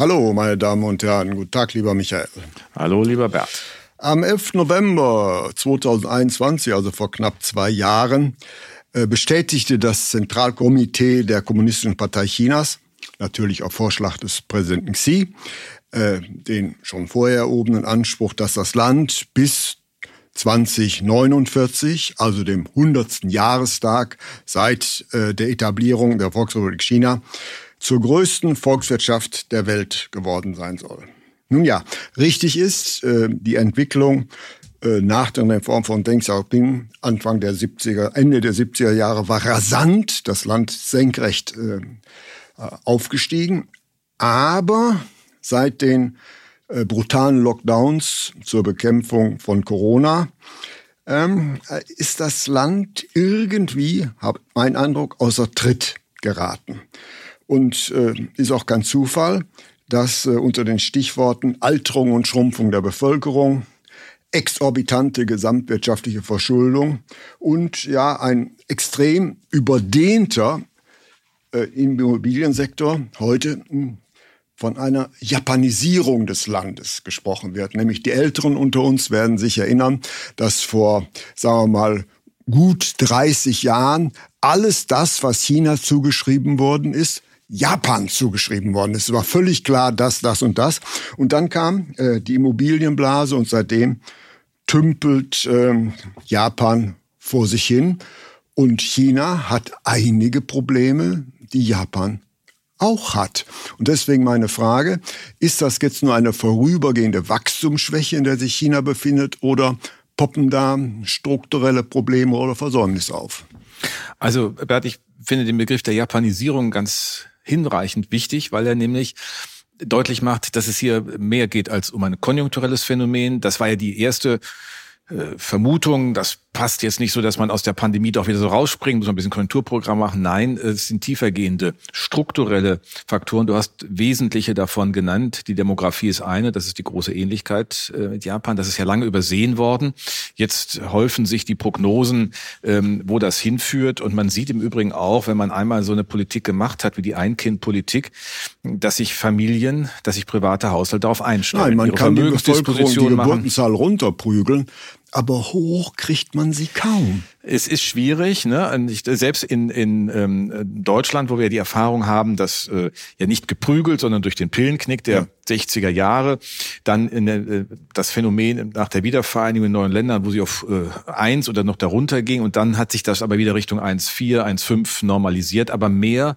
Hallo, meine Damen und Herren. Guten Tag, lieber Michael. Hallo, lieber Bert. Am 11. November 2021, also vor knapp zwei Jahren, äh, bestätigte das Zentralkomitee der Kommunistischen Partei Chinas, natürlich auf Vorschlag des Präsidenten Xi, äh, den schon vorher erhobenen Anspruch, dass das Land bis 2049, also dem 100. Jahrestag seit äh, der Etablierung der Volksrepublik China, zur größten Volkswirtschaft der Welt geworden sein soll. Nun ja, richtig ist, äh, die Entwicklung äh, nach der Reform von Deng Xiaoping Anfang der 70er, Ende der 70er Jahre war rasant, das Land senkrecht äh, aufgestiegen. Aber seit den brutalen Lockdowns zur Bekämpfung von Corona ähm, ist das Land irgendwie, habe mein Eindruck, außer Tritt geraten. Und äh, ist auch kein Zufall, dass äh, unter den Stichworten Alterung und Schrumpfung der Bevölkerung, exorbitante gesamtwirtschaftliche Verschuldung und ja ein extrem überdehnter äh, Immobiliensektor heute hm, von einer Japanisierung des Landes gesprochen wird. Nämlich die Älteren unter uns werden sich erinnern, dass vor, sagen wir mal, gut 30 Jahren alles das, was China zugeschrieben worden ist, Japan zugeschrieben worden. Es war völlig klar, dass das und das. Und dann kam äh, die Immobilienblase und seitdem tümpelt äh, Japan vor sich hin. Und China hat einige Probleme, die Japan auch hat. Und deswegen meine Frage, ist das jetzt nur eine vorübergehende Wachstumsschwäche, in der sich China befindet, oder poppen da strukturelle Probleme oder Versäumnisse auf? Also, Bert, ich finde den Begriff der Japanisierung ganz hinreichend wichtig, weil er nämlich deutlich macht, dass es hier mehr geht als um ein konjunkturelles Phänomen. Das war ja die erste äh, Vermutung, das passt jetzt nicht so, dass man aus der Pandemie doch wieder so rausspringt, muss ein bisschen Konjunkturprogramm machen. Nein, es sind tiefergehende strukturelle Faktoren. Du hast wesentliche davon genannt. Die Demografie ist eine, das ist die große Ähnlichkeit äh, mit Japan. Das ist ja lange übersehen worden. Jetzt häufen sich die Prognosen, ähm, wo das hinführt. Und man sieht im Übrigen auch, wenn man einmal so eine Politik gemacht hat wie die Ein-Kind-Politik, dass sich Familien, dass sich private Haushalte darauf einstellen. Nein, man kann die Bevölkerung die Geburtenzahl runterprügeln aber hoch kriegt man sie kaum. Es ist schwierig, ne? Selbst in, in ähm, Deutschland, wo wir die Erfahrung haben, dass äh, ja nicht geprügelt, sondern durch den Pillenknick der ja. 60er Jahre, dann in der, äh, das Phänomen nach der Wiedervereinigung in neuen Ländern, wo sie auf äh, eins oder noch darunter ging, und dann hat sich das aber wieder Richtung 1,4, 1,5 normalisiert, aber mehr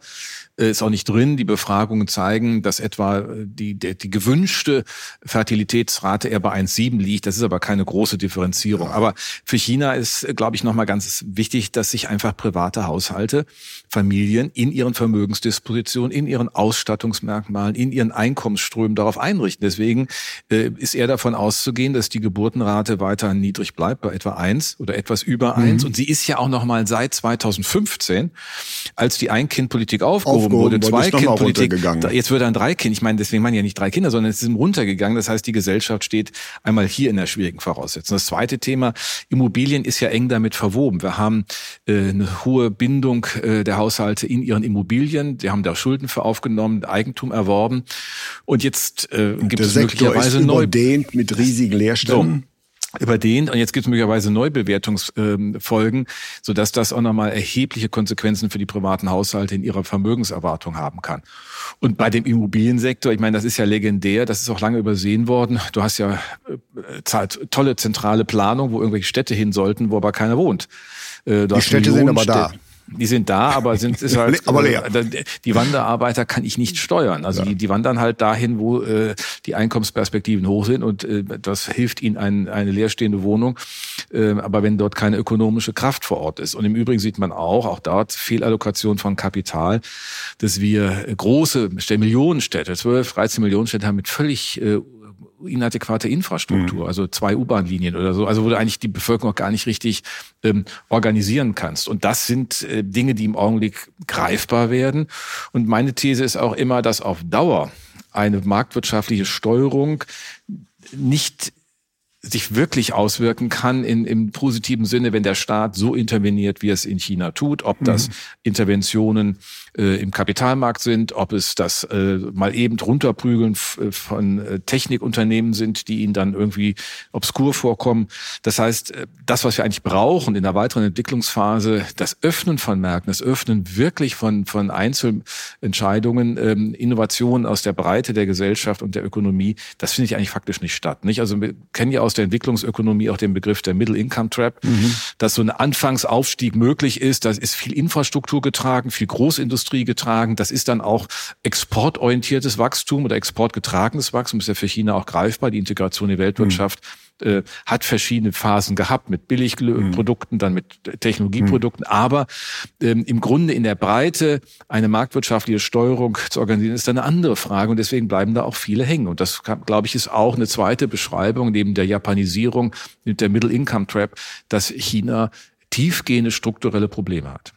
ist auch nicht drin. Die Befragungen zeigen, dass etwa äh, die, die, die gewünschte Fertilitätsrate eher bei 1,7 liegt. Das ist aber keine große Differenzierung. Ja. Aber für China ist, äh, glaube ich, nochmal ganz wichtig, dass sich einfach private Haushalte, Familien in ihren Vermögensdispositionen, in ihren Ausstattungsmerkmalen, in ihren Einkommensströmen darauf einrichten. Deswegen äh, ist eher davon auszugehen, dass die Geburtenrate weiter niedrig bleibt, bei etwa eins oder etwas über eins. Mhm. Und sie ist ja auch nochmal seit 2015, als die Ein-Kind-Politik aufgehoben wurde. Zwei Kind Politik. Jetzt wird ein Drei-Kind. Ich meine, deswegen man ja nicht drei Kinder, sondern es ist runtergegangen. Das heißt, die Gesellschaft steht einmal hier in der schwierigen Voraussetzung. Das zweite Thema, Immobilien ist ja eng damit verwoben. Wir haben äh, eine hohe Bindung äh, der Haushalte in ihren Immobilien. Die haben da Schulden für aufgenommen, Eigentum erworben. Und jetzt äh, gibt der es Sektor möglicherweise ist neu mit riesigen Leerständen. So überdehnt und jetzt gibt es möglicherweise Neubewertungsfolgen, sodass das auch nochmal erhebliche Konsequenzen für die privaten Haushalte in ihrer Vermögenserwartung haben kann. Und bei dem Immobiliensektor, ich meine, das ist ja legendär, das ist auch lange übersehen worden. Du hast ja äh, tolle zentrale Planung, wo irgendwelche Städte hin sollten, wo aber keiner wohnt. Äh, die Städte sind aber da. Die sind da, aber sind ist halt aber leer. Äh, die Wanderarbeiter kann ich nicht steuern. Also ja. die, die wandern halt dahin, wo äh, die Einkommensperspektiven hoch sind und äh, das hilft ihnen ein, eine leerstehende Wohnung. Äh, aber wenn dort keine ökonomische Kraft vor Ort ist. Und im Übrigen sieht man auch, auch dort Fehlallokation von Kapital, dass wir große Millionenstädte, 12, 13 Millionenstädte haben mit völlig äh, inadäquate Infrastruktur, mhm. also zwei U-Bahn-Linien oder so, also wo du eigentlich die Bevölkerung gar nicht richtig ähm, organisieren kannst. Und das sind äh, Dinge, die im Augenblick greifbar werden. Und meine These ist auch immer, dass auf Dauer eine marktwirtschaftliche Steuerung nicht sich wirklich auswirken kann in, im positiven Sinne, wenn der Staat so interveniert, wie es in China tut, ob das mhm. Interventionen äh, im Kapitalmarkt sind, ob es das äh, mal eben runterprügeln äh, von äh, Technikunternehmen sind, die ihnen dann irgendwie obskur vorkommen. Das heißt, äh, das, was wir eigentlich brauchen in der weiteren Entwicklungsphase, das Öffnen von Märkten, das Öffnen wirklich von, von Einzelentscheidungen, ähm, Innovationen aus der Breite der Gesellschaft und der Ökonomie, das finde ich eigentlich faktisch nicht statt. Nicht? Also wir kennen ja aus der Entwicklungsökonomie auch den Begriff der Middle Income Trap, mhm. dass so ein Anfangsaufstieg möglich ist. Da ist viel Infrastruktur getragen, viel Großindustrie Industrie getragen. Das ist dann auch exportorientiertes Wachstum oder exportgetragenes Wachstum. ist ja für China auch greifbar. Die Integration in die Weltwirtschaft mhm. Hat verschiedene Phasen gehabt mit Billigprodukten, mhm. dann mit Technologieprodukten. Mhm. Aber ähm, im Grunde in der Breite eine marktwirtschaftliche Steuerung zu organisieren, ist eine andere Frage. Und deswegen bleiben da auch viele hängen. Und das, glaube ich, ist auch eine zweite Beschreibung neben der Japanisierung, mit der Middle Income Trap, dass China tiefgehende strukturelle Probleme hat.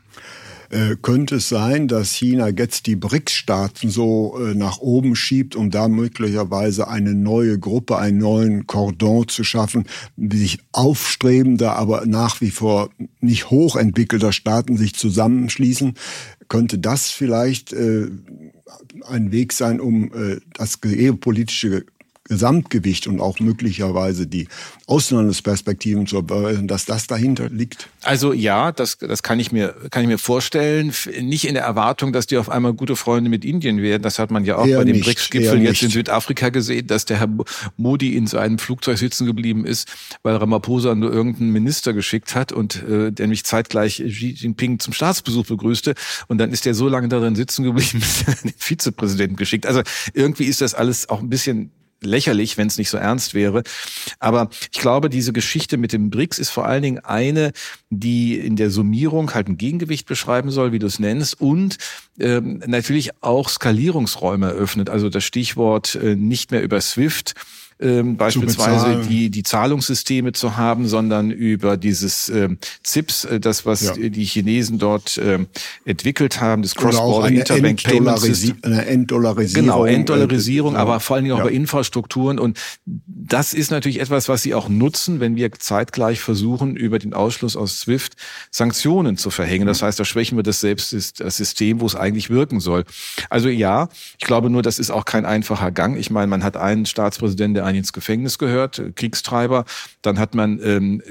Äh, könnte es sein, dass China jetzt die BRICS-Staaten so äh, nach oben schiebt, um da möglicherweise eine neue Gruppe, einen neuen Cordon zu schaffen, sich aufstrebender, aber nach wie vor nicht hochentwickelter Staaten sich zusammenschließen? Könnte das vielleicht äh, ein Weg sein, um das geopolitische Gesamtgewicht und auch möglicherweise die Auslandsperspektiven zu erweisen, dass das dahinter liegt? Also ja, das, das kann ich mir kann ich mir vorstellen. Nicht in der Erwartung, dass die auf einmal gute Freunde mit Indien werden. Das hat man ja auch eher bei dem BRICS-Gipfel jetzt in Südafrika gesehen, dass der Herr Modi in seinem Flugzeug sitzen geblieben ist, weil Ramaphosa nur irgendeinen Minister geschickt hat und äh, der mich zeitgleich Xi Jinping zum Staatsbesuch begrüßte. Und dann ist der so lange darin sitzen geblieben, bis er den Vizepräsidenten geschickt. Also irgendwie ist das alles auch ein bisschen lächerlich, wenn es nicht so ernst wäre. Aber ich glaube, diese Geschichte mit dem BRICS ist vor allen Dingen eine, die in der Summierung halt ein Gegengewicht beschreiben soll, wie du es nennst, und ähm, natürlich auch Skalierungsräume eröffnet. Also das Stichwort äh, nicht mehr über SWIFT ähm, beispielsweise die, die Zahlungssysteme zu haben, sondern über dieses ähm, ZIPS, äh, das, was ja. die Chinesen dort ähm, entwickelt haben, das Cross-Border Interbank Payment System. Eine Enddollarisierung. Genau, Enddollarisierung, äh, aber vor allen Dingen auch ja. bei Infrastrukturen. Und das ist natürlich etwas, was sie auch nutzen, wenn wir zeitgleich versuchen, über den Ausschluss aus SWIFT Sanktionen zu verhängen. Das heißt, da schwächen wir das selbst, das System, wo es eigentlich wirken soll. Also ja, ich glaube nur, das ist auch kein einfacher Gang. Ich meine, man hat einen Staatspräsidenten, der einen ins Gefängnis gehört, äh, Kriegstreiber. Dann hat man ähm,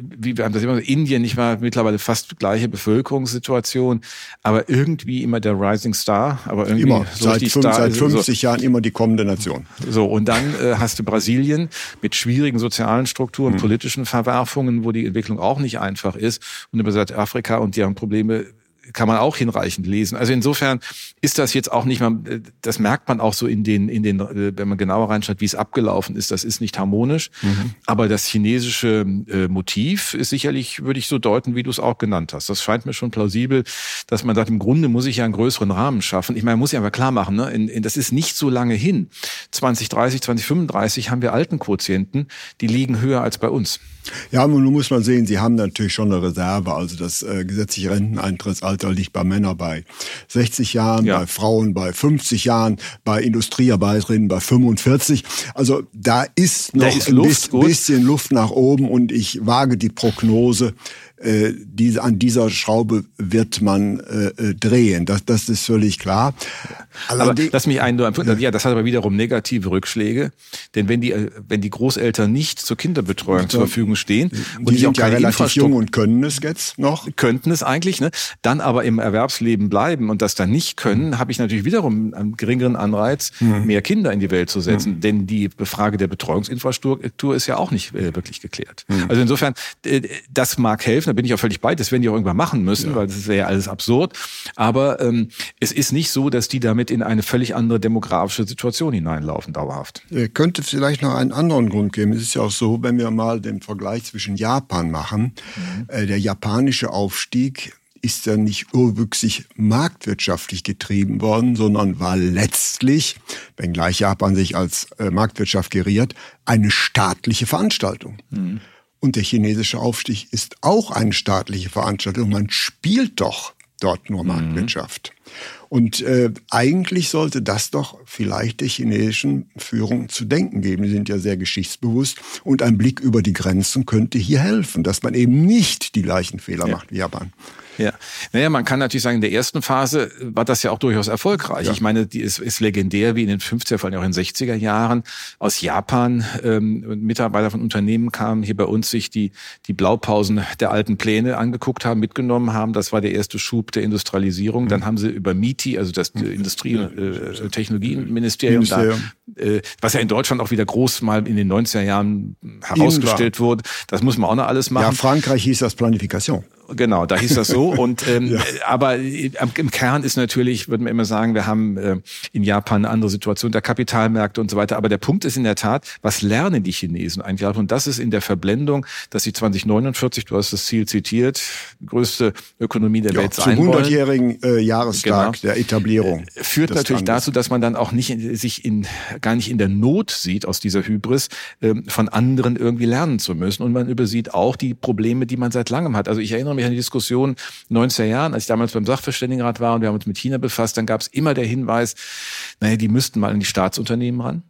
wie wir haben das immer, Indien nicht mal mittlerweile fast gleiche Bevölkerungssituation, aber irgendwie immer der Rising Star, aber irgendwie immer, so seit, fünf, Star, seit 50 so. Jahren immer die kommende Nation. So, und dann äh, hast du Brasilien mit schwierigen sozialen Strukturen, mhm. politischen Verwerfungen, wo die Entwicklung auch nicht einfach ist. Und über Südafrika und die haben Probleme kann man auch hinreichend lesen. Also insofern ist das jetzt auch nicht mal, das merkt man auch so in den, in den, wenn man genauer reinschaut, wie es abgelaufen ist. Das ist nicht harmonisch. Mhm. Aber das chinesische äh, Motiv ist sicherlich, würde ich so deuten, wie du es auch genannt hast. Das scheint mir schon plausibel, dass man sagt, im Grunde muss ich ja einen größeren Rahmen schaffen. Ich meine, man muss ja aber klar machen, ne? In, in, das ist nicht so lange hin. 2030, 2035 haben wir Altenquotienten, die liegen höher als bei uns. Ja, nun muss man sehen, sie haben natürlich schon eine Reserve. Also das äh, gesetzliche Renteneintrittsalter liegt bei Männern bei 60 Jahren, ja. bei Frauen bei 50 Jahren, bei Industriearbeiterinnen bei 45. Also da ist noch ist ein Luft, bisschen Luft nach oben und ich wage die Prognose, äh, diese, an dieser Schraube wird man äh, äh drehen. Das, das ist völlig klar. Aber lass mich einen nur ja, das hat aber wiederum negative Rückschläge, denn wenn die äh, wenn die Großeltern nicht zur Kinderbetreuung ja, zur Verfügung stehen und die sind ja relativ jung und können es jetzt noch, könnten es eigentlich, ne? Dann aber im Erwerbsleben bleiben und das dann nicht können, habe ich natürlich wiederum einen geringeren Anreiz, mhm. mehr Kinder in die Welt zu setzen, mhm. denn die Frage der Betreuungsinfrastruktur ist ja auch nicht äh, wirklich geklärt. Mhm. Also insofern, äh, das mag helfen. Da bin ich auch völlig bei. Das werden die auch irgendwann machen müssen, ja. weil das wäre ja alles absurd. Aber ähm, es ist nicht so, dass die damit in eine völlig andere demografische Situation hineinlaufen, dauerhaft. Äh, könnte vielleicht noch einen anderen Grund geben. Es ist ja auch so, wenn wir mal den Vergleich zwischen Japan machen. Mhm. Äh, der japanische Aufstieg ist ja nicht urwüchsig marktwirtschaftlich getrieben worden, sondern war letztlich, wenngleich Japan sich als äh, Marktwirtschaft geriert, eine staatliche Veranstaltung. Mhm. Und der chinesische Aufstieg ist auch eine staatliche Veranstaltung. Man spielt doch dort nur mhm. Marktwirtschaft. Und äh, eigentlich sollte das doch vielleicht der chinesischen Führung zu denken geben. Die sind ja sehr geschichtsbewusst und ein Blick über die Grenzen könnte hier helfen, dass man eben nicht die gleichen Fehler ja. macht wie Japan. Ja, naja, man kann natürlich sagen, in der ersten Phase war das ja auch durchaus erfolgreich. Ja. Ich meine, die ist, ist legendär, wie in den 50er, vor allem auch in den 60er Jahren aus Japan ähm, Mitarbeiter von Unternehmen kamen, hier bei uns sich die, die Blaupausen der alten Pläne angeguckt haben, mitgenommen haben. Das war der erste Schub der Industrialisierung. Mhm. Dann haben sie über MITI, also das Industrie- und äh, Technologieministerium, da, äh, was ja in Deutschland auch wieder groß mal in den 90er Jahren herausgestellt wurde, das muss man auch noch alles machen. Ja, Frankreich hieß das Planifikation. Genau, da hieß das so. Und ähm, ja. aber im Kern ist natürlich, würden wir immer sagen, wir haben äh, in Japan eine andere Situation der Kapitalmärkte und so weiter. Aber der Punkt ist in der Tat, was lernen die Chinesen eigentlich? Und das ist in der Verblendung, dass sie 2049, du hast das Ziel zitiert, größte Ökonomie der ja, Welt sein zum 100-jährigen äh, Jahrestag genau. der Etablierung. Äh, führt natürlich Landes. dazu, dass man dann auch nicht in, sich in gar nicht in der Not sieht aus dieser Hybris, äh, von anderen irgendwie lernen zu müssen. Und man übersieht auch die Probleme, die man seit langem hat. Also ich erinnere mich an die Diskussion 90er Jahren, als ich damals beim Sachverständigenrat war und wir haben uns mit China befasst, dann gab es immer der Hinweis, naja, die müssten mal an die Staatsunternehmen ran.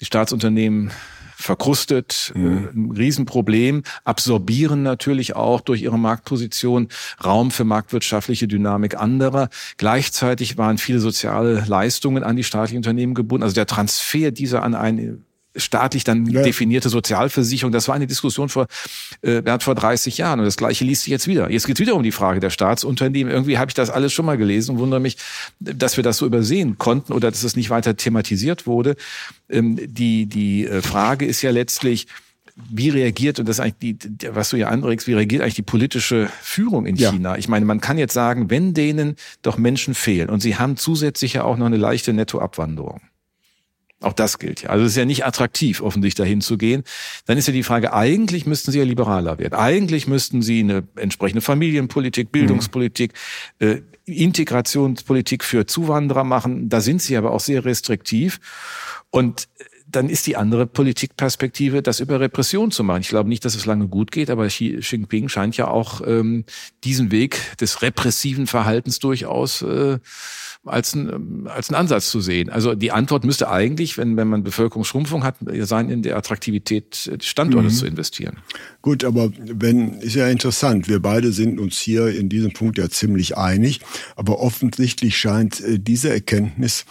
Die Staatsunternehmen verkrustet, mhm. äh, ein Riesenproblem, absorbieren natürlich auch durch ihre Marktposition Raum für marktwirtschaftliche Dynamik anderer. Gleichzeitig waren viele soziale Leistungen an die staatlichen Unternehmen gebunden. Also der Transfer dieser an ein staatlich dann ja. definierte Sozialversicherung. Das war eine Diskussion vor, äh, vor 30 Jahren. Und das Gleiche liest sich jetzt wieder. Jetzt geht es wieder um die Frage der Staatsunternehmen. Irgendwie habe ich das alles schon mal gelesen und wundere mich, dass wir das so übersehen konnten oder dass es nicht weiter thematisiert wurde. Ähm, die, die äh, Frage ist ja letztlich, wie reagiert, und das ist eigentlich die, was du ja anregst, wie reagiert eigentlich die politische Führung in China? Ja. Ich meine, man kann jetzt sagen, wenn denen doch Menschen fehlen und sie haben zusätzlich ja auch noch eine leichte Nettoabwanderung auch das gilt ja. Also es ist ja nicht attraktiv, offensichtlich dahin zu gehen. Dann ist ja die Frage, eigentlich müssten sie ja liberaler werden. Eigentlich müssten sie eine entsprechende Familienpolitik, Bildungspolitik, mhm. äh, Integrationspolitik für Zuwanderer machen. Da sind sie aber auch sehr restriktiv. Und dann ist die andere Politikperspektive, das über Repression zu machen. Ich glaube nicht, dass es lange gut geht, aber Xi Jinping scheint ja auch ähm, diesen Weg des repressiven Verhaltens durchaus äh, als, ein, als einen Ansatz zu sehen. Also die Antwort müsste eigentlich, wenn, wenn man Bevölkerungsschrumpfung hat, sein, in der Attraktivität des Standortes mhm. zu investieren. Gut, aber wenn, ist ja interessant. Wir beide sind uns hier in diesem Punkt ja ziemlich einig. Aber offensichtlich scheint äh, diese Erkenntnis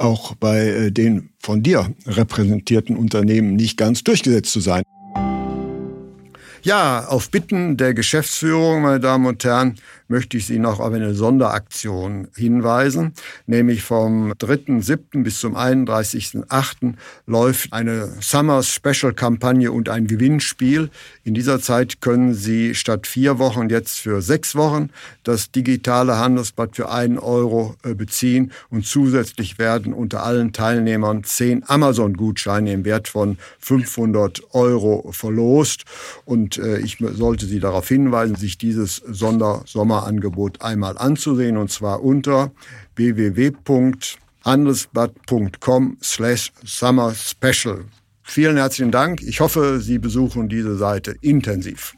auch bei äh, den von dir repräsentierten Unternehmen nicht ganz durchgesetzt zu sein. Ja, auf Bitten der Geschäftsführung, meine Damen und Herren, möchte ich Sie noch auf eine Sonderaktion hinweisen. Nämlich vom 3.7. bis zum 31.8. läuft eine Summer Special Kampagne und ein Gewinnspiel. In dieser Zeit können Sie statt vier Wochen jetzt für sechs Wochen das digitale Handelsblatt für einen Euro äh, beziehen und zusätzlich werden unter allen Teilnehmern zehn Amazon-Gutscheine im Wert von 500 Euro verlost. Und äh, ich sollte Sie darauf hinweisen, sich dieses Sondersommer Sommerangebot einmal anzusehen und zwar unter www.handelsblatt.com slash summer special. Vielen herzlichen Dank. Ich hoffe, Sie besuchen diese Seite intensiv.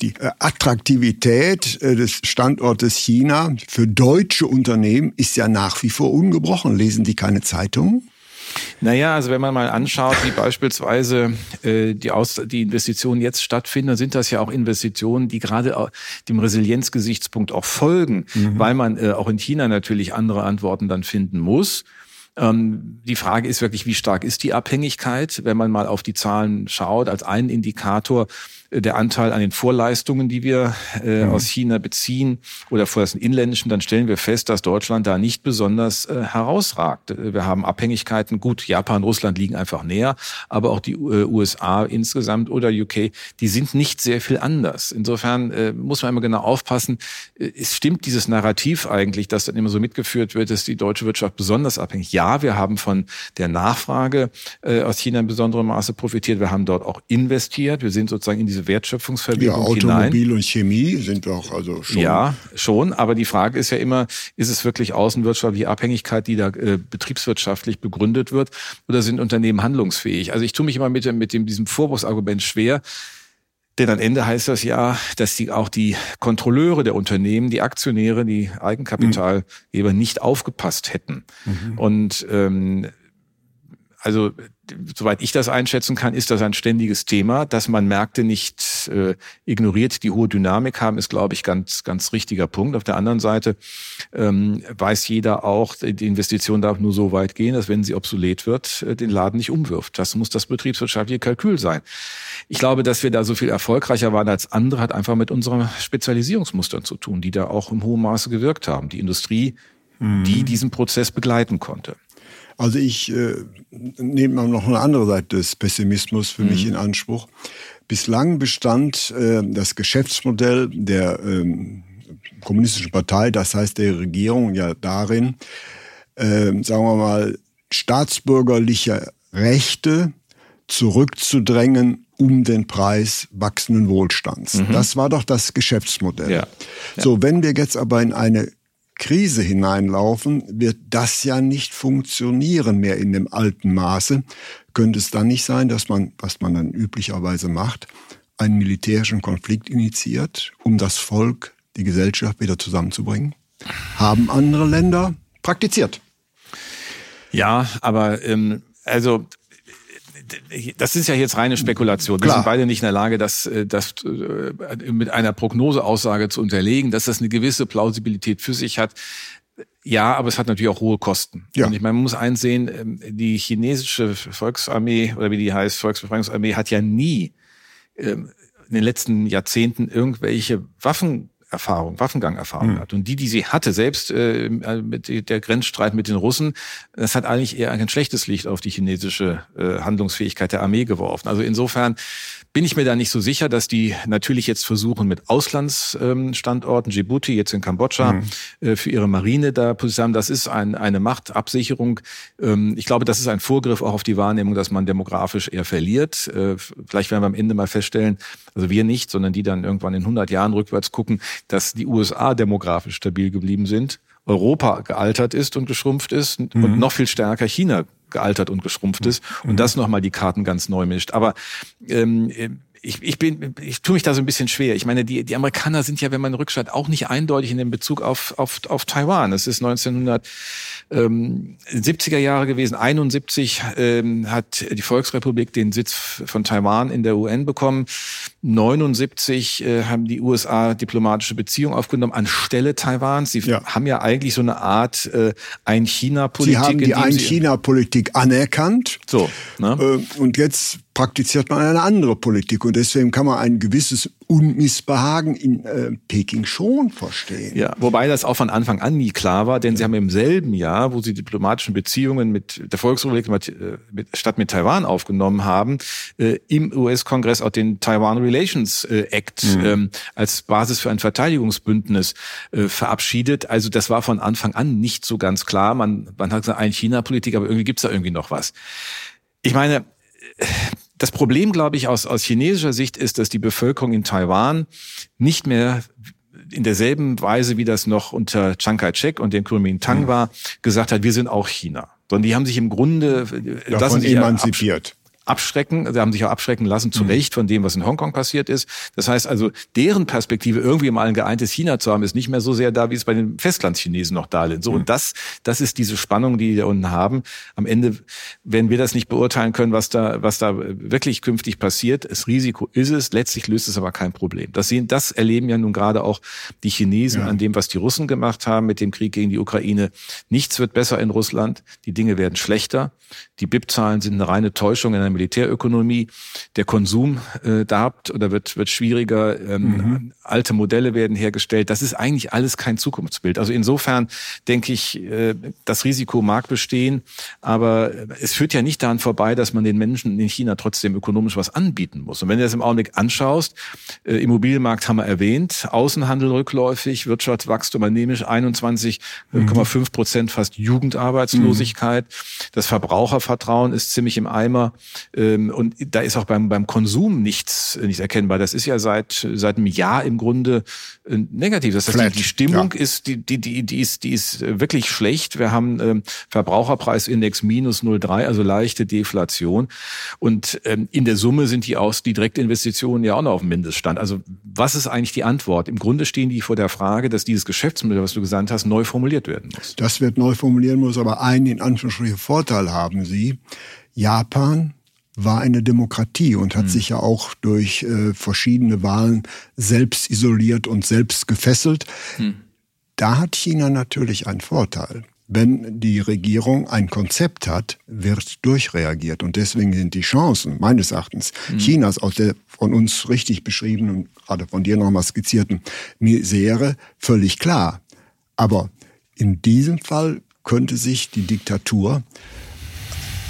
Die äh, Attraktivität äh, des Standortes China für deutsche Unternehmen ist ja nach wie vor ungebrochen. Lesen Sie keine Zeitungen? Naja, also wenn man mal anschaut, wie beispielsweise äh, die, Aus die Investitionen jetzt stattfinden, dann sind das ja auch Investitionen, die gerade dem Resilienzgesichtspunkt auch folgen, mhm. weil man äh, auch in China natürlich andere Antworten dann finden muss. Ähm, die Frage ist wirklich, wie stark ist die Abhängigkeit? Wenn man mal auf die Zahlen schaut, als einen Indikator der Anteil an den Vorleistungen, die wir äh, mhm. aus China beziehen oder vor den inländischen, dann stellen wir fest, dass Deutschland da nicht besonders äh, herausragt. Wir haben Abhängigkeiten. Gut, Japan, Russland liegen einfach näher, aber auch die äh, USA insgesamt oder UK, die sind nicht sehr viel anders. Insofern äh, muss man immer genau aufpassen. Äh, es stimmt dieses Narrativ eigentlich, dass dann immer so mitgeführt wird, dass die deutsche Wirtschaft besonders abhängig. Ja, wir haben von der Nachfrage äh, aus China in besonderem Maße profitiert. Wir haben dort auch investiert. Wir sind sozusagen in diese Wertschöpfungsverbindung ja, Automobil hinein. und Chemie sind doch also schon. Ja, schon. Aber die Frage ist ja immer, ist es wirklich außenwirtschaftliche Abhängigkeit, die da äh, betriebswirtschaftlich begründet wird, oder sind Unternehmen handlungsfähig? Also ich tue mich immer mit, mit dem, diesem Vorwurfsargument schwer. Denn am Ende heißt das ja, dass die, auch die Kontrolleure der Unternehmen, die Aktionäre, die Eigenkapitalgeber mhm. nicht aufgepasst hätten. Mhm. Und ähm, also soweit ich das einschätzen kann, ist das ein ständiges Thema, dass man Märkte nicht äh, ignoriert, die hohe Dynamik haben, ist, glaube ich, ganz, ganz richtiger Punkt. Auf der anderen Seite ähm, weiß jeder auch, die Investition darf nur so weit gehen, dass wenn sie obsolet wird, äh, den Laden nicht umwirft. Das muss das betriebswirtschaftliche Kalkül sein. Ich glaube, dass wir da so viel erfolgreicher waren als andere, hat einfach mit unseren Spezialisierungsmustern zu tun, die da auch im hohen Maße gewirkt haben. Die Industrie, mhm. die diesen Prozess begleiten konnte. Also ich äh, nehme mal noch eine andere Seite des Pessimismus für mhm. mich in Anspruch. Bislang bestand äh, das Geschäftsmodell der ähm, kommunistischen Partei, das heißt der Regierung, ja darin, äh, sagen wir mal, staatsbürgerliche Rechte zurückzudrängen um den Preis wachsenden Wohlstands. Mhm. Das war doch das Geschäftsmodell. Ja. Ja. So, wenn wir jetzt aber in eine Krise hineinlaufen, wird das ja nicht funktionieren mehr in dem alten Maße. Könnte es dann nicht sein, dass man, was man dann üblicherweise macht, einen militärischen Konflikt initiiert, um das Volk, die Gesellschaft wieder zusammenzubringen? Haben andere Länder praktiziert. Ja, aber ähm, also das ist ja jetzt reine Spekulation. Wir Klar. sind beide nicht in der Lage, das, äh, das äh, mit einer Prognoseaussage zu unterlegen, dass das eine gewisse Plausibilität für sich hat. Ja, aber es hat natürlich auch hohe Kosten. Ja. Und ich meine, man muss einsehen, ähm, die chinesische Volksarmee oder wie die heißt, Volksbefreiungsarmee hat ja nie ähm, in den letzten Jahrzehnten irgendwelche Waffen Erfahrung, Waffengang-Erfahrung mhm. hat. Und die, die sie hatte, selbst äh, mit der Grenzstreit mit den Russen, das hat eigentlich eher ein schlechtes Licht auf die chinesische äh, Handlungsfähigkeit der Armee geworfen. Also insofern bin ich mir da nicht so sicher, dass die natürlich jetzt versuchen, mit Auslandsstandorten, Djibouti, jetzt in Kambodscha, mhm. Äh, für ihre Marine da zusammen. Das ist ein, eine Machtabsicherung. Ähm, ich glaube, das ist ein Vorgriff auch auf die Wahrnehmung, dass man demografisch eher verliert. Äh, vielleicht werden wir am Ende mal feststellen, also wir nicht, sondern die dann irgendwann in 100 Jahren rückwärts gucken, dass die USA demografisch stabil geblieben sind. Europa gealtert ist und geschrumpft ist mhm. und noch viel stärker China gealtert und geschrumpft ist mhm. und das nochmal die Karten ganz neu mischt. Aber ähm, ich, ich bin, ich tue mich da so ein bisschen schwer. Ich meine, die, die Amerikaner sind ja, wenn man rückschaut, auch nicht eindeutig in dem Bezug auf, auf, auf Taiwan. Es ist 1970er Jahre gewesen. 71 ähm, hat die Volksrepublik den Sitz von Taiwan in der UN bekommen. 79 äh, haben die USA diplomatische Beziehungen aufgenommen anstelle Taiwans. Sie ja. haben ja eigentlich so eine Art äh, Ein-China-Politik. Sie haben die Ein-China-Politik anerkannt. So. Ne? Äh, und jetzt praktiziert man eine andere Politik. Und deswegen kann man ein gewisses Unmissbehagen in äh, Peking schon verstehen. Ja, wobei das auch von Anfang an nie klar war, denn sie haben im selben Jahr, wo sie diplomatischen Beziehungen mit der Volksrepublik mit, äh, mit, statt mit Taiwan aufgenommen haben, äh, im US-Kongress auch den Taiwan Relations äh, Act mhm. ähm, als Basis für ein Verteidigungsbündnis äh, verabschiedet. Also das war von Anfang an nicht so ganz klar. Man, man hat gesagt, ein China-Politik, aber irgendwie gibt's da irgendwie noch was. Ich meine, das Problem, glaube ich, aus, aus chinesischer Sicht ist, dass die Bevölkerung in Taiwan nicht mehr in derselben Weise, wie das noch unter Chiang Kai-shek und dem Kuomintang war, gesagt hat, wir sind auch China. Sondern die haben sich im Grunde Davon emanzipiert abschrecken, sie haben sich auch abschrecken lassen, zu mhm. Recht von dem, was in Hongkong passiert ist. Das heißt also, deren Perspektive, irgendwie mal ein geeintes China zu haben, ist nicht mehr so sehr da, wie es bei den Festlandchinesen noch da ist. So, mhm. und das, das ist diese Spannung, die wir unten haben. Am Ende werden wir das nicht beurteilen können, was da, was da wirklich künftig passiert. Das Risiko ist es, letztlich löst es aber kein Problem. Das sehen, das erleben ja nun gerade auch die Chinesen ja. an dem, was die Russen gemacht haben mit dem Krieg gegen die Ukraine. Nichts wird besser in Russland. Die Dinge werden schlechter. Die BIP-Zahlen sind eine reine Täuschung in einer Militärökonomie. Der Konsum äh, darbt oder wird, wird schwieriger. Ähm, mhm. Alte Modelle werden hergestellt. Das ist eigentlich alles kein Zukunftsbild. Also insofern denke ich, äh, das Risiko mag bestehen, aber es führt ja nicht daran vorbei, dass man den Menschen in China trotzdem ökonomisch was anbieten muss. Und wenn du das im Augenblick anschaust, äh, Immobilienmarkt haben wir erwähnt, Außenhandel rückläufig, Wirtschaftswachstum anämisch 21,5 mhm. Prozent fast Jugendarbeitslosigkeit. Mhm. Das Verbrauchervertrauen ist ziemlich im Eimer. Ähm, und da ist auch beim, beim Konsum nichts, nichts erkennbar. Das ist ja seit, seit einem Jahr im Grunde äh, negativ. Das heißt, Flat, die Stimmung ja. ist, die, die, die, die ist, die ist wirklich schlecht. Wir haben ähm, Verbraucherpreisindex minus 0,3, also leichte Deflation. Und ähm, in der Summe sind die aus, die Direktinvestitionen ja auch noch auf dem Mindeststand. Also was ist eigentlich die Antwort? Im Grunde stehen die vor der Frage, dass dieses Geschäftsmodell, was du gesagt hast, neu formuliert werden muss. Das wird neu formulieren muss, aber einen in Anführungsstrichen Vorteil haben sie. Japan war eine Demokratie und hat mhm. sich ja auch durch äh, verschiedene Wahlen selbst isoliert und selbst gefesselt. Mhm. Da hat China natürlich einen Vorteil. Wenn die Regierung ein Konzept hat, wird durchreagiert. Und deswegen sind die Chancen meines Erachtens mhm. Chinas aus der von uns richtig beschriebenen und gerade von dir nochmal skizzierten Misere völlig klar. Aber in diesem Fall könnte sich die Diktatur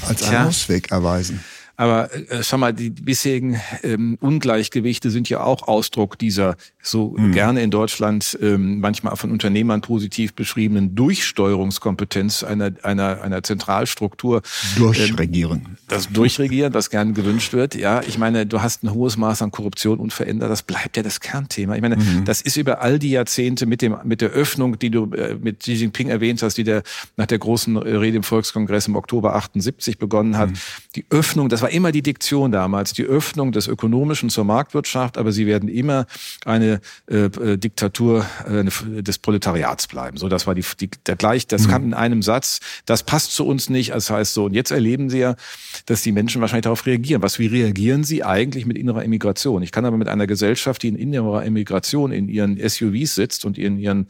als ein Ausweg erweisen. Aber äh, schau mal, die bisherigen ähm, Ungleichgewichte sind ja auch Ausdruck dieser so mhm. gerne in Deutschland ähm, manchmal von Unternehmern positiv beschriebenen Durchsteuerungskompetenz einer, einer, einer Zentralstruktur. Durchregieren. Ähm, das Durchregieren, das gern gewünscht wird. Ja, ich meine, du hast ein hohes Maß an Korruption unverändert. Das bleibt ja das Kernthema. Ich meine, mhm. das ist über all die Jahrzehnte mit dem, mit der Öffnung, die du äh, mit Xi Jinping erwähnt hast, die der nach der großen Rede im Volkskongress im Oktober 78 begonnen hat. Mhm. Die Öffnung, das war immer die Diktion damals, die Öffnung des Ökonomischen zur Marktwirtschaft, aber sie werden immer eine äh, äh, Diktatur äh, des Proletariats bleiben. So, das war die, die der gleich, das mhm. kam in einem Satz. Das passt zu uns nicht. Das heißt so. Und jetzt erleben Sie ja, dass die Menschen wahrscheinlich darauf reagieren. Was wie reagieren sie eigentlich mit innerer Immigration? Ich kann aber mit einer Gesellschaft, die in innerer Immigration in ihren SUVs sitzt und in ihren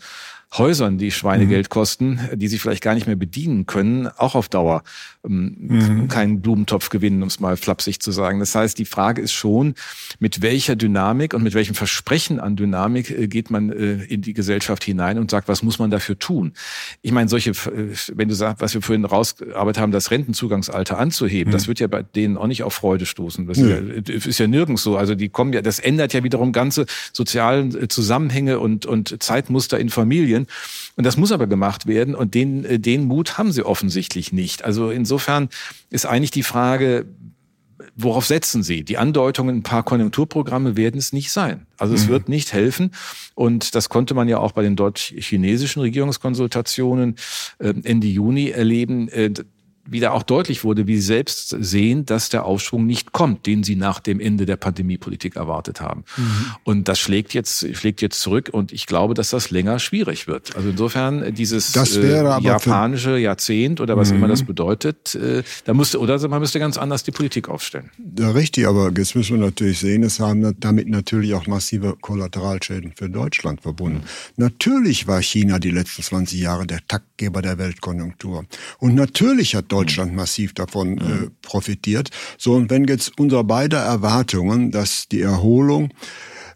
Häusern, die Schweinegeld mhm. kosten, die sich vielleicht gar nicht mehr bedienen können, auch auf Dauer ähm, mhm. keinen Blumentopf gewinnen, um es mal flapsig zu sagen. Das heißt, die Frage ist schon, mit welcher Dynamik und mit welchem Versprechen an Dynamik äh, geht man äh, in die Gesellschaft hinein und sagt, was muss man dafür tun? Ich meine, solche, äh, wenn du sagst, was wir vorhin rausgearbeitet haben, das Rentenzugangsalter anzuheben, mhm. das wird ja bei denen auch nicht auf Freude stoßen. Das mhm. ist ja nirgends so. Also die kommen ja, das ändert ja wiederum ganze sozialen Zusammenhänge und, und Zeitmuster in Familien sein. Und das muss aber gemacht werden und den, äh, den Mut haben sie offensichtlich nicht. Also insofern ist eigentlich die Frage, worauf setzen Sie? Die Andeutungen, ein paar Konjunkturprogramme werden es nicht sein. Also es mhm. wird nicht helfen. Und das konnte man ja auch bei den deutsch-chinesischen Regierungskonsultationen äh, Ende Juni erleben. Äh, wieder auch deutlich wurde, wie sie selbst sehen, dass der Aufschwung nicht kommt, den sie nach dem Ende der Pandemiepolitik erwartet haben. Mhm. Und das schlägt jetzt, schlägt jetzt zurück und ich glaube, dass das länger schwierig wird. Also insofern dieses äh, japanische Jahrzehnt oder was mhm. immer das bedeutet, äh, da musste, oder man müsste ganz anders die Politik aufstellen. Ja, richtig, aber jetzt müssen wir natürlich sehen, es haben damit natürlich auch massive Kollateralschäden für Deutschland verbunden. Mhm. Natürlich war China die letzten 20 Jahre der Taktgeber der Weltkonjunktur. Und natürlich hat Deutschland massiv davon äh, profitiert. So, und wenn jetzt unser beider Erwartungen, dass die Erholung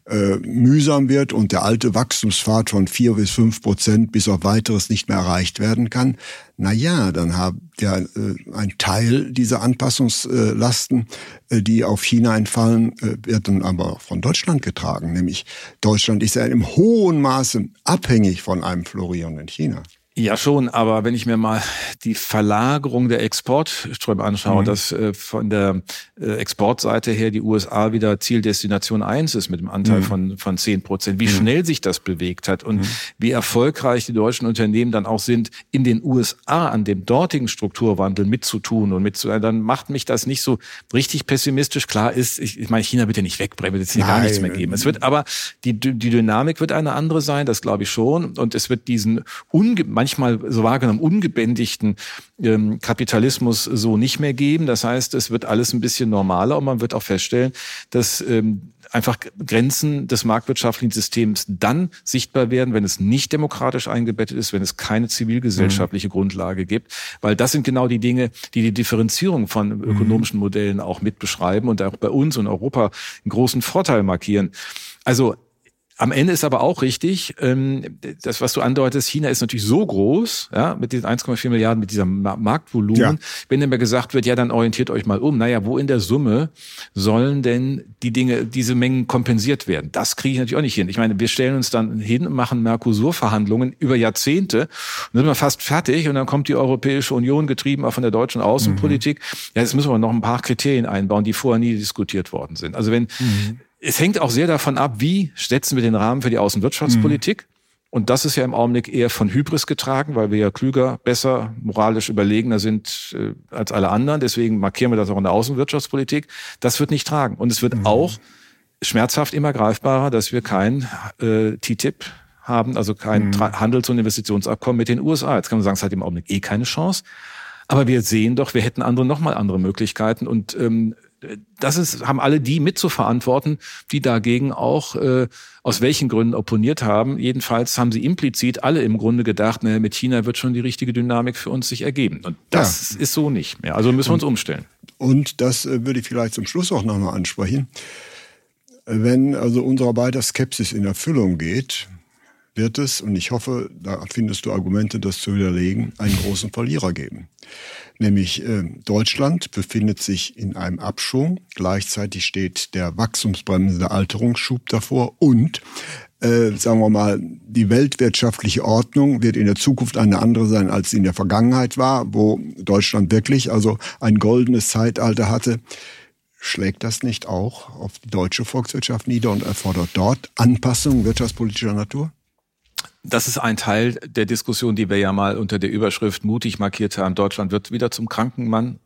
äh, mühsam wird und der alte Wachstumspfad von vier bis fünf Prozent bis auf weiteres nicht mehr erreicht werden kann, na ja, dann hat ja äh, ein Teil dieser Anpassungslasten, äh, die auf China entfallen, äh, wird dann aber von Deutschland getragen. Nämlich Deutschland ist ja im hohen Maße abhängig von einem florierenden China. Ja, schon, aber wenn ich mir mal die Verlagerung der Exportströme anschaue, mhm. dass äh, von der äh, Exportseite her die USA wieder Zieldestination eins ist mit dem Anteil mhm. von, von zehn Prozent, wie mhm. schnell sich das bewegt hat und mhm. wie erfolgreich die deutschen Unternehmen dann auch sind, in den USA an dem dortigen Strukturwandel mitzutun und mitzutun, dann macht mich das nicht so richtig pessimistisch. Klar ist, ich, ich meine, China ja nicht wegbrechen, wird jetzt hier gar nichts mehr geben. Es wird aber, die, die Dynamik wird eine andere sein, das glaube ich schon. Und es wird diesen unge manchmal so wahrgenommen ungebändigten ähm, Kapitalismus so nicht mehr geben. Das heißt, es wird alles ein bisschen normaler und man wird auch feststellen, dass ähm, einfach Grenzen des marktwirtschaftlichen Systems dann sichtbar werden, wenn es nicht demokratisch eingebettet ist, wenn es keine zivilgesellschaftliche mhm. Grundlage gibt, weil das sind genau die Dinge, die die Differenzierung von ökonomischen Modellen auch mit beschreiben und auch bei uns und Europa einen großen Vorteil markieren. Also am Ende ist aber auch richtig, ähm, das, was du andeutest, China ist natürlich so groß, ja, mit diesen 1,4 Milliarden, mit diesem Marktvolumen. Ja. Wenn immer gesagt wird, ja, dann orientiert euch mal um. Naja, wo in der Summe sollen denn die Dinge, diese Mengen kompensiert werden? Das kriege ich natürlich auch nicht hin. Ich meine, wir stellen uns dann hin und machen Mercosur-Verhandlungen über Jahrzehnte und dann sind wir fast fertig und dann kommt die Europäische Union, getrieben auch von der deutschen Außenpolitik. Mhm. Ja, jetzt müssen wir noch ein paar Kriterien einbauen, die vorher nie diskutiert worden sind. Also wenn mhm es hängt auch sehr davon ab, wie setzen wir den Rahmen für die Außenwirtschaftspolitik. Mhm. Und das ist ja im Augenblick eher von Hybris getragen, weil wir ja klüger, besser, moralisch überlegener sind äh, als alle anderen. Deswegen markieren wir das auch in der Außenwirtschaftspolitik. Das wird nicht tragen. Und es wird mhm. auch schmerzhaft immer greifbarer, dass wir kein äh, TTIP haben, also kein mhm. Handels- und Investitionsabkommen mit den USA. Jetzt kann man sagen, es hat im Augenblick eh keine Chance. Aber wir sehen doch, wir hätten andere nochmal andere Möglichkeiten. Und ähm, das ist, haben alle die mitzuverantworten, die dagegen auch äh, aus welchen Gründen opponiert haben. Jedenfalls haben sie implizit alle im Grunde gedacht, naja, mit China wird schon die richtige Dynamik für uns sich ergeben. Und das ja. ist so nicht mehr. Also müssen wir uns umstellen. Und das äh, würde ich vielleicht zum Schluss auch nochmal ansprechen. Wenn also unsere beider Skepsis in Erfüllung geht, wird es, und ich hoffe, da findest du Argumente, das zu widerlegen, einen großen Verlierer geben. Nämlich äh, Deutschland befindet sich in einem Abschwung, gleichzeitig steht der wachstumsbremsende Alterungsschub davor und äh, sagen wir mal, die weltwirtschaftliche Ordnung wird in der Zukunft eine andere sein, als sie in der Vergangenheit war, wo Deutschland wirklich also ein goldenes Zeitalter hatte. Schlägt das nicht auch auf die deutsche Volkswirtschaft nieder und erfordert dort Anpassungen wirtschaftspolitischer Natur? Das ist ein Teil der Diskussion, die wir ja mal unter der Überschrift mutig markiert haben. Deutschland wird wieder zum Krankenmann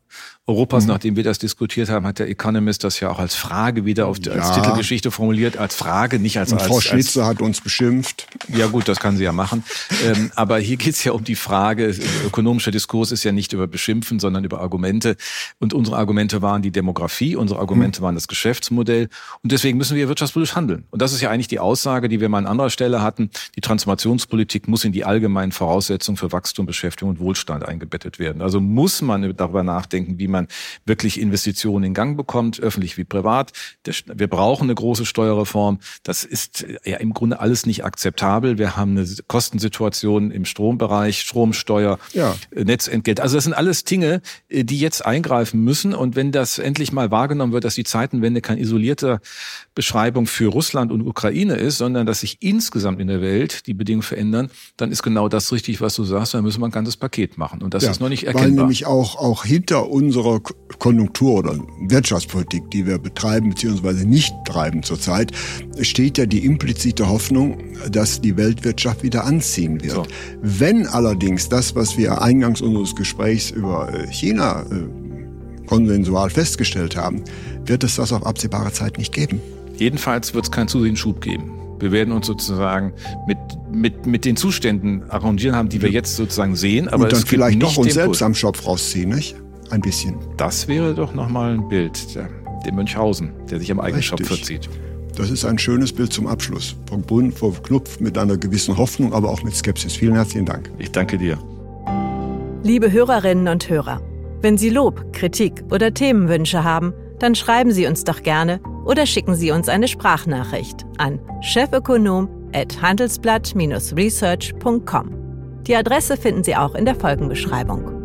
Europas, mhm. nachdem wir das diskutiert haben, hat der Economist das ja auch als Frage wieder auf, ja. als Titelgeschichte formuliert, als Frage, nicht als... Und als, Frau Schnitzler hat uns beschimpft. Ja gut, das kann sie ja machen. ähm, aber hier geht's ja um die Frage, ökonomischer Diskurs ist ja nicht über Beschimpfen, sondern über Argumente. Und unsere Argumente waren die Demografie, unsere Argumente mhm. waren das Geschäftsmodell. Und deswegen müssen wir wirtschaftspolitisch handeln. Und das ist ja eigentlich die Aussage, die wir mal an anderer Stelle hatten. Die Transformationspolitik muss in die allgemeinen Voraussetzungen für Wachstum, Beschäftigung und Wohlstand eingebettet werden. Also muss man darüber nachdenken, wie man wirklich Investitionen in Gang bekommt, öffentlich wie privat. Wir brauchen eine große Steuerreform. Das ist ja im Grunde alles nicht akzeptabel. Wir haben eine Kostensituation im Strombereich, Stromsteuer, ja. Äh, Netzentgelt. Also das sind alles Dinge, äh, die jetzt eingreifen müssen. Und wenn das endlich mal wahrgenommen wird, dass die Zeitenwende kein isolierter Beschreibung für Russland und Ukraine ist, sondern dass sich insgesamt in der Welt die Bedingungen verändern, dann ist genau das richtig, was du sagst. Da müssen wir ein ganzes Paket machen. Und das ja, ist noch nicht erkennbar. Weil nämlich auch, auch hinter unserer Konjunktur oder Wirtschaftspolitik, die wir betreiben bzw. nicht treiben zurzeit, steht ja die implizite Hoffnung, dass die Weltwirtschaft wieder anziehen wird. So. Wenn allerdings das, was wir eingangs unseres Gesprächs über äh, China äh, konsensual festgestellt haben, wird es das auf absehbare Zeit nicht geben. Jedenfalls wird es keinen zusätzlichen Schub geben. Wir werden uns sozusagen mit, mit, mit den Zuständen arrangieren haben, die wir jetzt sozusagen sehen. Aber Und dann vielleicht doch uns selbst am Schopf rausziehen, nicht? Ein bisschen. Das wäre doch nochmal ein Bild. Der, der Münchhausen, der sich am eigenen Richtig. Schopf verzieht. Das ist ein schönes Bild zum Abschluss. Verbunden, verknüpft mit einer gewissen Hoffnung, aber auch mit Skepsis. Vielen herzlichen Dank. Ich danke dir. Liebe Hörerinnen und Hörer, wenn Sie Lob, Kritik oder Themenwünsche haben, dann schreiben Sie uns doch gerne oder schicken Sie uns eine Sprachnachricht an chefökonom@handelsblatt-research.com. Die Adresse finden Sie auch in der Folgenbeschreibung.